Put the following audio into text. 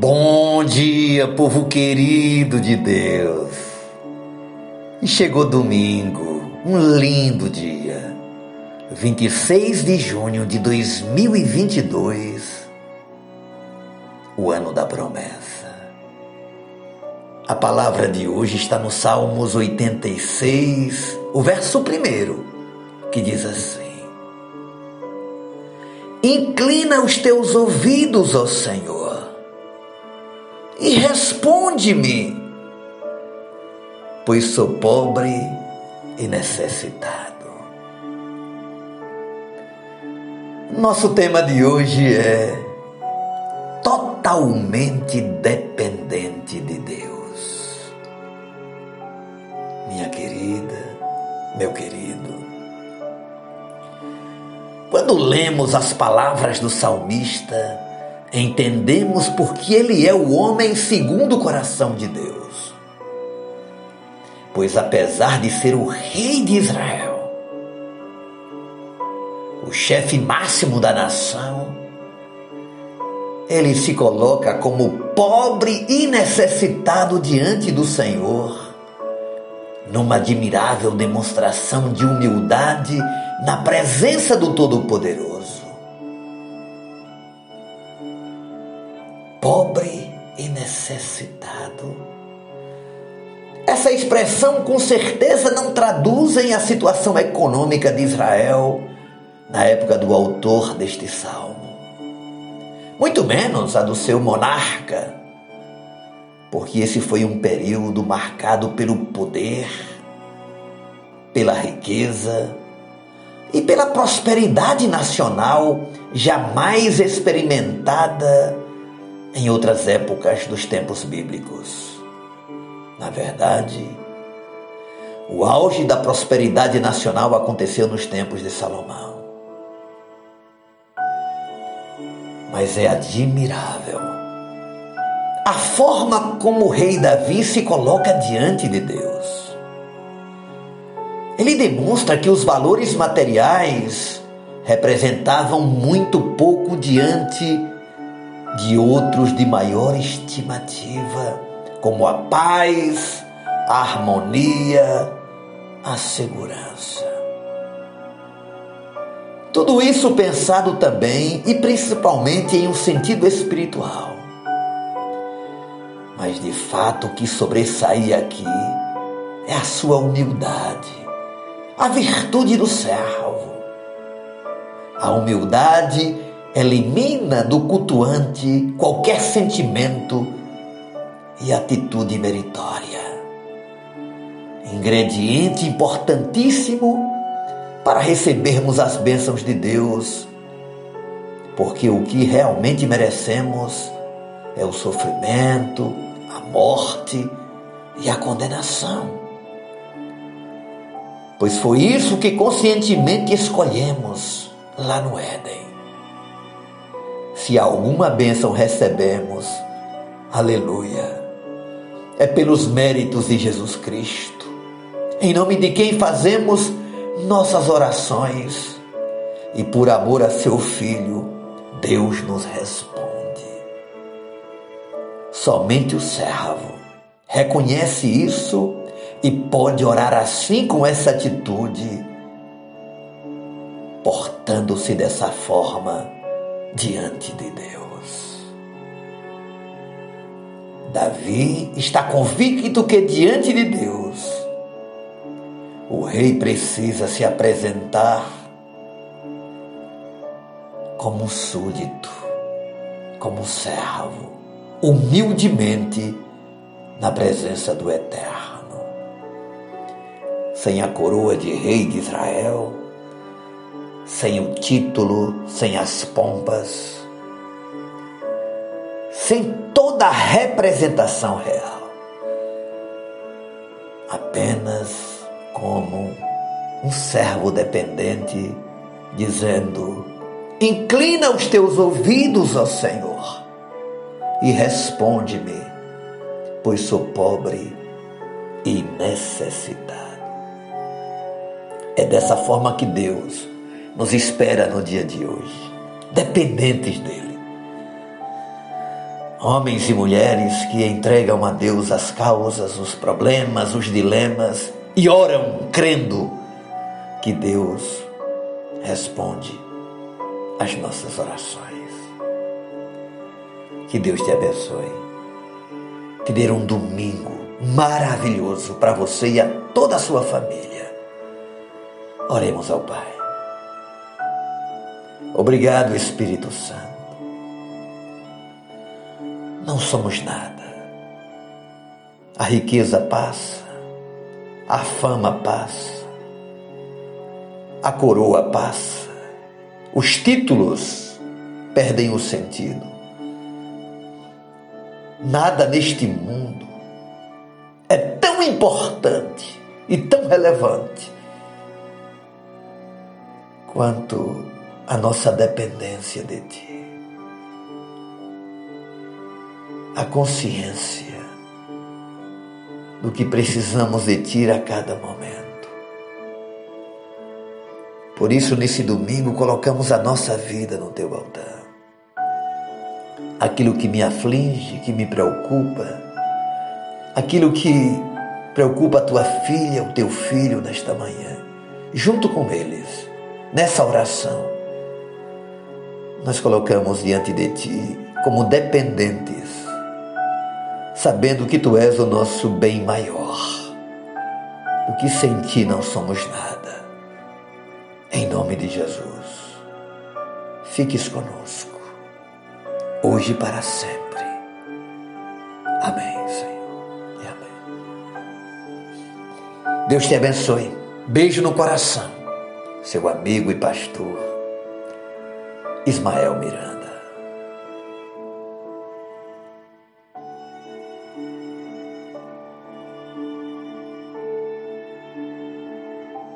Bom dia, povo querido de Deus. E chegou domingo, um lindo dia, 26 de junho de 2022, o ano da promessa. A palavra de hoje está no Salmos 86, o verso primeiro, que diz assim: Inclina os teus ouvidos ao Senhor e responde-me, pois sou pobre e necessitado. Nosso tema de hoje é totalmente dependente de Deus. Minha querida, meu querido, quando lemos as palavras do salmista, entendemos porque ele é o homem segundo o coração de Deus. Pois apesar de ser o rei de Israel, o chefe máximo da nação, ele se coloca como pobre e necessitado diante do Senhor, numa admirável demonstração de humildade na presença do Todo-Poderoso. Necessitado. Essa expressão com certeza não traduzem a situação econômica de Israel na época do autor deste salmo. Muito menos a do seu monarca, porque esse foi um período marcado pelo poder, pela riqueza, e pela prosperidade nacional jamais experimentada em outras épocas dos tempos bíblicos. Na verdade, o auge da prosperidade nacional aconteceu nos tempos de Salomão. Mas é admirável a forma como o rei Davi se coloca diante de Deus. Ele demonstra que os valores materiais representavam muito pouco diante de outros de maior estimativa, como a paz, a harmonia, a segurança. Tudo isso pensado também e principalmente em um sentido espiritual. Mas de fato o que sobressaía aqui é a sua humildade a virtude do servo. A humildade elimina do cultuante qualquer sentimento e atitude meritória. Ingrediente importantíssimo para recebermos as bênçãos de Deus, porque o que realmente merecemos é o sofrimento, a morte e a condenação pois foi isso que conscientemente escolhemos lá no Éden. Se alguma bênção recebemos, aleluia, é pelos méritos de Jesus Cristo, em nome de quem fazemos nossas orações e por amor a seu Filho, Deus nos responde. Somente o servo reconhece isso e pode orar assim com essa atitude, portando-se dessa forma diante de Deus. Davi está convicto que diante de Deus o rei precisa se apresentar como um súdito, como um servo, humildemente na presença do Eterno sem a coroa de rei de Israel, sem o título, sem as pompas, sem toda a representação real, apenas como um servo dependente, dizendo: Inclina os teus ouvidos ao Senhor e responde-me, pois sou pobre e necessitado. É dessa forma que Deus nos espera no dia de hoje, dependentes dEle. Homens e mulheres que entregam a Deus as causas, os problemas, os dilemas e oram crendo que Deus responde às nossas orações. Que Deus te abençoe. Te dê um domingo maravilhoso para você e a toda a sua família. Oremos ao Pai. Obrigado, Espírito Santo. Não somos nada. A riqueza passa, a fama passa, a coroa passa, os títulos perdem o sentido. Nada neste mundo é tão importante e tão relevante quanto a nossa dependência de Ti. A consciência do que precisamos de Ti a cada momento. Por isso, nesse domingo, colocamos a nossa vida no Teu altar. Aquilo que me aflige, que me preocupa, aquilo que preocupa a tua filha, o teu filho nesta manhã, junto com eles, nessa oração, nós colocamos diante de ti como dependentes, sabendo que tu és o nosso bem maior, o que sem ti não somos nada. Em nome de Jesus, fiques conosco, hoje e para sempre. Amém, Senhor. E amém. Deus te abençoe. Beijo no coração. Seu amigo e pastor Ismael Miranda.